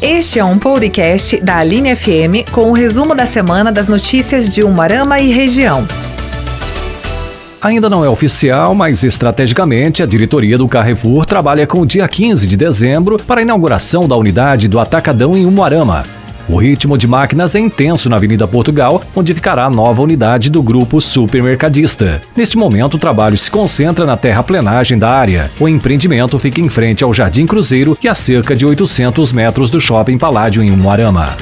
Este é um podcast da Aline FM com o resumo da semana das notícias de Umarama e região. Ainda não é oficial, mas estrategicamente a diretoria do Carrefour trabalha com o dia 15 de dezembro para a inauguração da unidade do Atacadão em Umuarama. O ritmo de máquinas é intenso na Avenida Portugal, onde ficará a nova unidade do grupo supermercadista. Neste momento, o trabalho se concentra na terraplenagem da área. O empreendimento fica em frente ao Jardim Cruzeiro e a cerca de 800 metros do Shopping Paládio em Umuarama.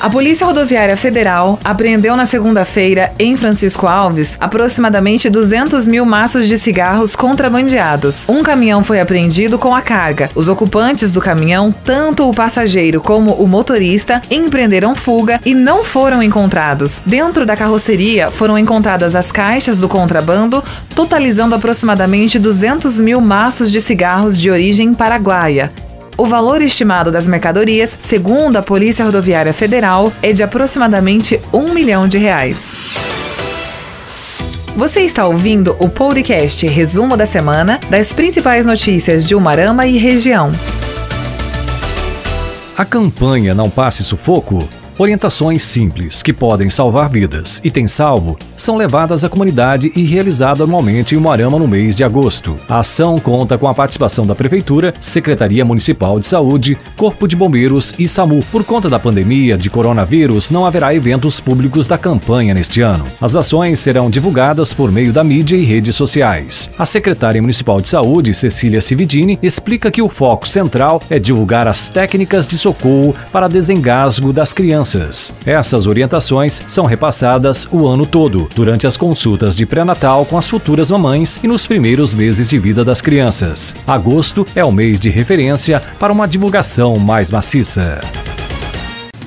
A Polícia Rodoviária Federal apreendeu na segunda-feira, em Francisco Alves, aproximadamente 200 mil maços de cigarros contrabandeados. Um caminhão foi apreendido com a carga. Os ocupantes do caminhão, tanto o passageiro como o motorista, empreenderam fuga e não foram encontrados. Dentro da carroceria foram encontradas as caixas do contrabando, totalizando aproximadamente 200 mil maços de cigarros de origem paraguaia. O valor estimado das mercadorias, segundo a Polícia Rodoviária Federal, é de aproximadamente um milhão de reais. Você está ouvindo o podcast Resumo da Semana das principais notícias de Umarama e região. A campanha Não Passe Sufoco Orientações simples que podem salvar vidas e têm salvo são levadas à comunidade e realizadas anualmente em Moarama no mês de agosto. A ação conta com a participação da Prefeitura, Secretaria Municipal de Saúde, Corpo de Bombeiros e SAMU. Por conta da pandemia de coronavírus, não haverá eventos públicos da campanha neste ano. As ações serão divulgadas por meio da mídia e redes sociais. A secretária municipal de Saúde, Cecília Cividini, explica que o foco central é divulgar as técnicas de socorro para desengasgo das crianças. Essas orientações são repassadas o ano todo, durante as consultas de pré-natal com as futuras mamães e nos primeiros meses de vida das crianças. Agosto é o mês de referência para uma divulgação mais maciça.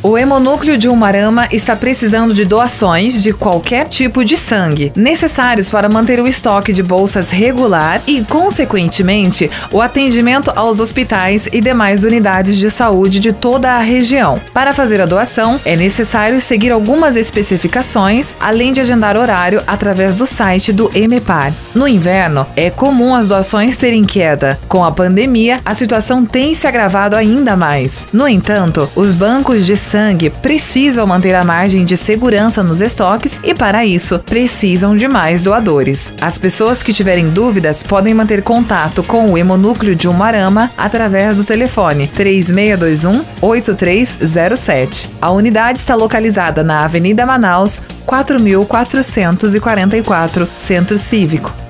O Hemonúcleo de Umarama está precisando de doações de qualquer tipo de sangue, necessários para manter o estoque de bolsas regular e, consequentemente, o atendimento aos hospitais e demais unidades de saúde de toda a região. Para fazer a doação, é necessário seguir algumas especificações, além de agendar horário através do site do EMEPAR. No inverno, é comum as doações terem queda. Com a pandemia, a situação tem se agravado ainda mais. No entanto, os bancos de sangue precisam manter a margem de segurança nos estoques e, para isso, precisam de mais doadores. As pessoas que tiverem dúvidas podem manter contato com o Hemonúcleo de Umarama através do telefone 3621 8307. A unidade está localizada na Avenida Manaus, 4444, Centro Cívico.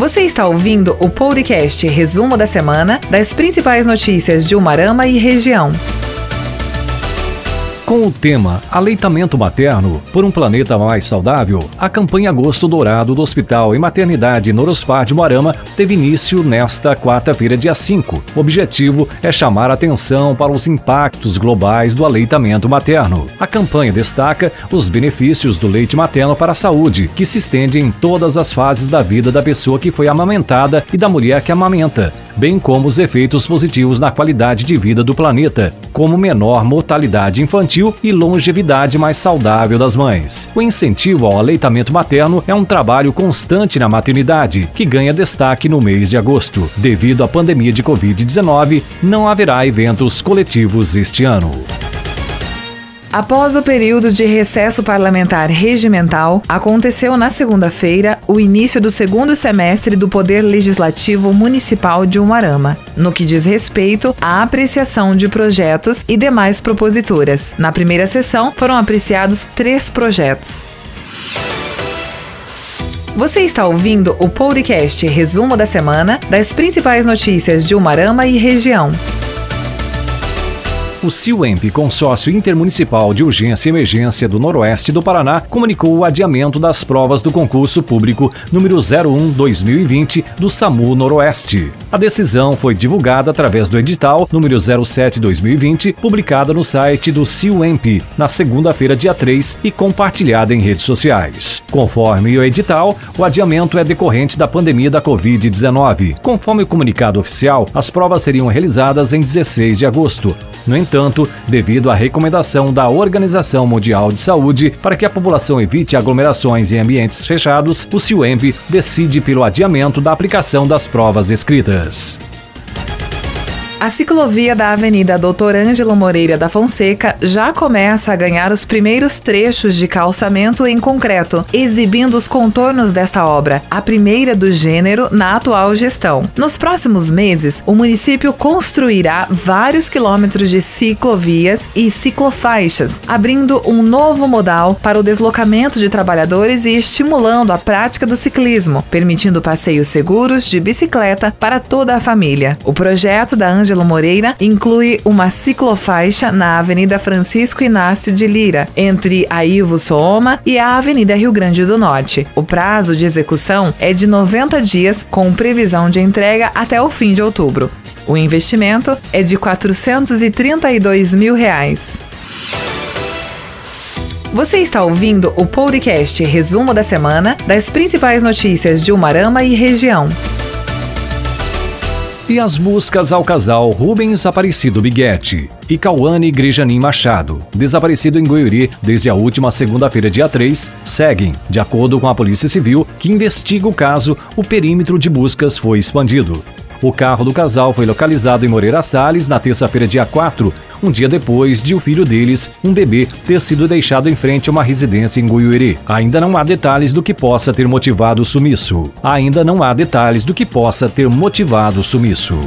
Você está ouvindo o podcast Resumo da Semana das principais notícias de Umarama e região. Com o tema Aleitamento Materno por um Planeta Mais Saudável, a campanha Agosto Dourado do Hospital e Maternidade Norospar de Moarama teve início nesta quarta-feira, dia 5. O objetivo é chamar atenção para os impactos globais do aleitamento materno. A campanha destaca os benefícios do leite materno para a saúde, que se estende em todas as fases da vida da pessoa que foi amamentada e da mulher que amamenta, bem como os efeitos positivos na qualidade de vida do planeta, como menor mortalidade infantil e longevidade mais saudável das mães. O incentivo ao aleitamento materno é um trabalho constante na maternidade, que ganha destaque no mês de agosto. Devido à pandemia de Covid-19, não haverá eventos coletivos este ano. Após o período de recesso parlamentar regimental, aconteceu na segunda-feira o início do segundo semestre do Poder Legislativo Municipal de Umarama, no que diz respeito à apreciação de projetos e demais proposituras. Na primeira sessão, foram apreciados três projetos. Você está ouvindo o podcast Resumo da Semana das principais notícias de Umarama e região. O CIUEMP, Consórcio Intermunicipal de Urgência e Emergência do Noroeste do Paraná, comunicou o adiamento das provas do concurso público número 01-2020 do SAMU Noroeste. A decisão foi divulgada através do edital número 07-2020, publicada no site do CIUEMP na segunda-feira, dia 3, e compartilhada em redes sociais. Conforme o edital, o adiamento é decorrente da pandemia da Covid-19. Conforme o comunicado oficial, as provas seriam realizadas em 16 de agosto. No entanto, devido à recomendação da Organização Mundial de Saúde para que a população evite aglomerações em ambientes fechados, o CIUEMB decide pelo adiamento da aplicação das provas escritas. A ciclovia da Avenida Doutor Ângelo Moreira da Fonseca já começa a ganhar os primeiros trechos de calçamento em concreto, exibindo os contornos desta obra, a primeira do gênero na atual gestão. Nos próximos meses, o município construirá vários quilômetros de ciclovias e ciclofaixas, abrindo um novo modal para o deslocamento de trabalhadores e estimulando a prática do ciclismo, permitindo passeios seguros de bicicleta para toda a família. O projeto da Ângelo Ângelo Moreira inclui uma ciclofaixa na Avenida Francisco Inácio de Lira, entre a Ivo Sooma e a Avenida Rio Grande do Norte. O prazo de execução é de 90 dias, com previsão de entrega até o fim de outubro. O investimento é de 432 mil reais. Você está ouvindo o podcast Resumo da Semana das principais notícias de Umarama e região e as buscas ao casal Rubens Aparecido Biguete e Cauane Grejanin Machado, desaparecido em Goiuri desde a última segunda-feira, dia 3, seguem. De acordo com a Polícia Civil, que investiga o caso, o perímetro de buscas foi expandido. O carro do casal foi localizado em Moreira Salles na terça-feira, dia 4, um dia depois de o filho deles, um bebê, ter sido deixado em frente a uma residência em Guiuiri. Ainda não há detalhes do que possa ter motivado o sumiço. Ainda não há detalhes do que possa ter motivado o sumiço.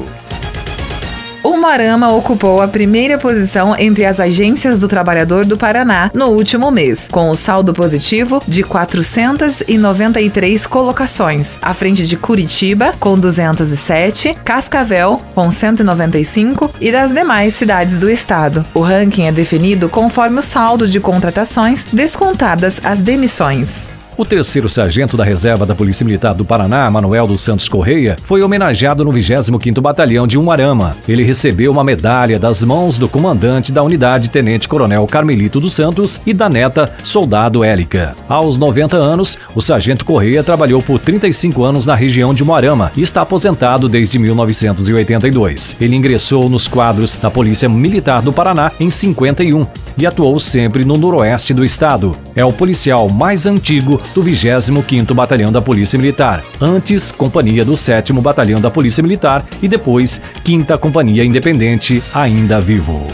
Umuarama ocupou a primeira posição entre as agências do trabalhador do Paraná no último mês, com o saldo positivo de 493 colocações, à frente de Curitiba, com 207, Cascavel, com 195 e das demais cidades do estado. O ranking é definido conforme o saldo de contratações descontadas as demissões. O terceiro sargento da reserva da Polícia Militar do Paraná, Manuel dos Santos Correia, foi homenageado no 25º Batalhão de Umarama. Ele recebeu uma medalha das mãos do comandante da unidade, Tenente Coronel Carmelito dos Santos, e da neta, Soldado Élica. Aos 90 anos, o sargento Correia trabalhou por 35 anos na região de Umarama e está aposentado desde 1982. Ele ingressou nos quadros da Polícia Militar do Paraná em 51 e atuou sempre no noroeste do estado. É o policial mais antigo do 25º Batalhão da Polícia Militar, antes Companhia do 7º Batalhão da Polícia Militar e depois 5 Companhia Independente, ainda vivo.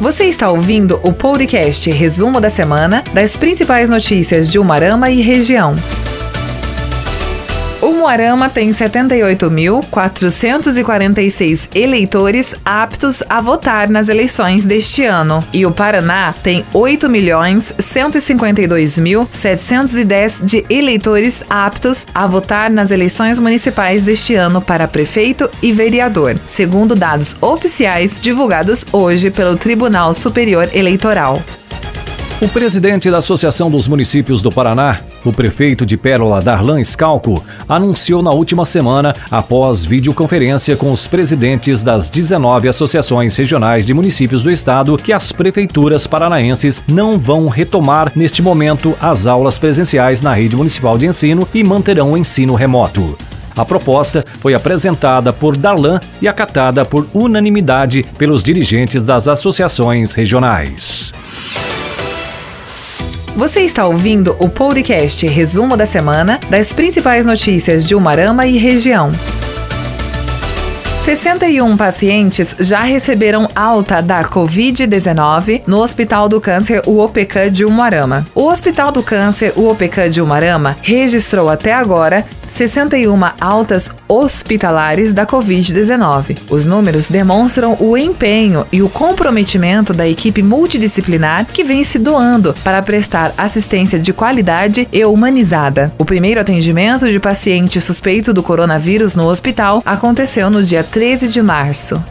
Você está ouvindo o podcast Resumo da Semana das principais notícias de Umarama e região. Moarama tem 78.446 eleitores aptos a votar nas eleições deste ano. E o Paraná tem 8.152.710 de eleitores aptos a votar nas eleições municipais deste ano para prefeito e vereador, segundo dados oficiais divulgados hoje pelo Tribunal Superior Eleitoral. O presidente da Associação dos Municípios do Paraná, o prefeito de Pérola, Darlan Scalco, anunciou na última semana, após videoconferência com os presidentes das 19 associações regionais de municípios do estado, que as prefeituras paranaenses não vão retomar neste momento as aulas presenciais na rede municipal de ensino e manterão o ensino remoto. A proposta foi apresentada por Darlan e acatada por unanimidade pelos dirigentes das associações regionais. Você está ouvindo o podcast Resumo da Semana das principais notícias de Umarama e região. 61 pacientes já receberam alta da Covid-19 no Hospital do Câncer UOPK de Umuarama. O Hospital do Câncer UOPK de Umuarama registrou até agora 61 altas hospitalares da Covid-19. Os números demonstram o empenho e o comprometimento da equipe multidisciplinar que vem se doando para prestar assistência de qualidade e humanizada. O primeiro atendimento de paciente suspeito do coronavírus no hospital aconteceu no dia 13 de março.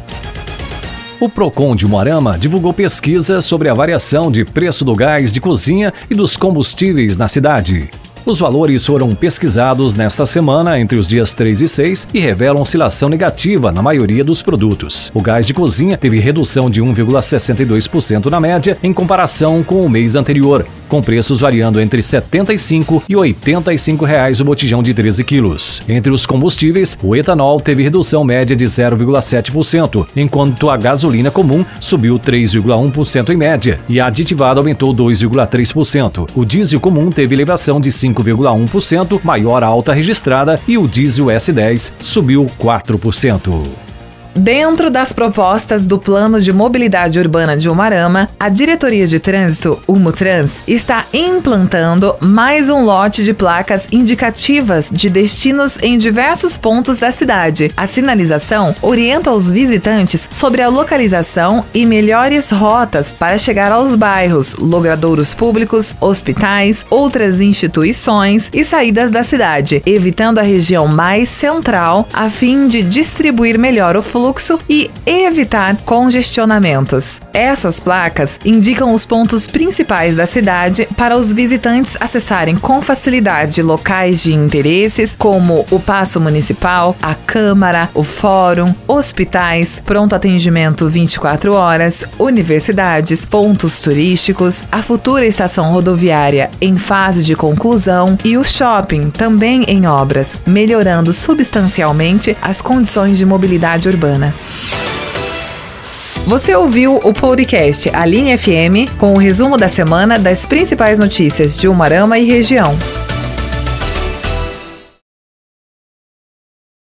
O Procon de Moarama divulgou pesquisa sobre a variação de preço do gás de cozinha e dos combustíveis na cidade. Os valores foram pesquisados nesta semana entre os dias 3 e 6 e revelam oscilação negativa na maioria dos produtos. O gás de cozinha teve redução de 1,62% na média em comparação com o mês anterior, com preços variando entre R$ 75 e 85 reais o botijão de 13 quilos. Entre os combustíveis, o etanol teve redução média de 0,7%, enquanto a gasolina comum subiu 3,1% em média e a aditivada aumentou 2,3%. O diesel comum teve elevação de 5 5,1%, maior alta registrada, e o diesel S10 subiu 4%. Dentro das propostas do Plano de Mobilidade Urbana de Umarama, a Diretoria de Trânsito, Umutrans, está implantando mais um lote de placas indicativas de destinos em diversos pontos da cidade. A sinalização orienta os visitantes sobre a localização e melhores rotas para chegar aos bairros, logradouros públicos, hospitais, outras instituições e saídas da cidade, evitando a região mais central a fim de distribuir melhor o fluxo fluxo e evitar congestionamentos. Essas placas indicam os pontos principais da cidade para os visitantes acessarem com facilidade locais de interesses como o Paço Municipal, a Câmara, o Fórum, hospitais, pronto atendimento 24 horas, universidades, pontos turísticos, a futura estação rodoviária em fase de conclusão e o shopping também em obras, melhorando substancialmente as condições de mobilidade urbana. Você ouviu o podcast A FM com o resumo da semana das principais notícias de Umarama e região.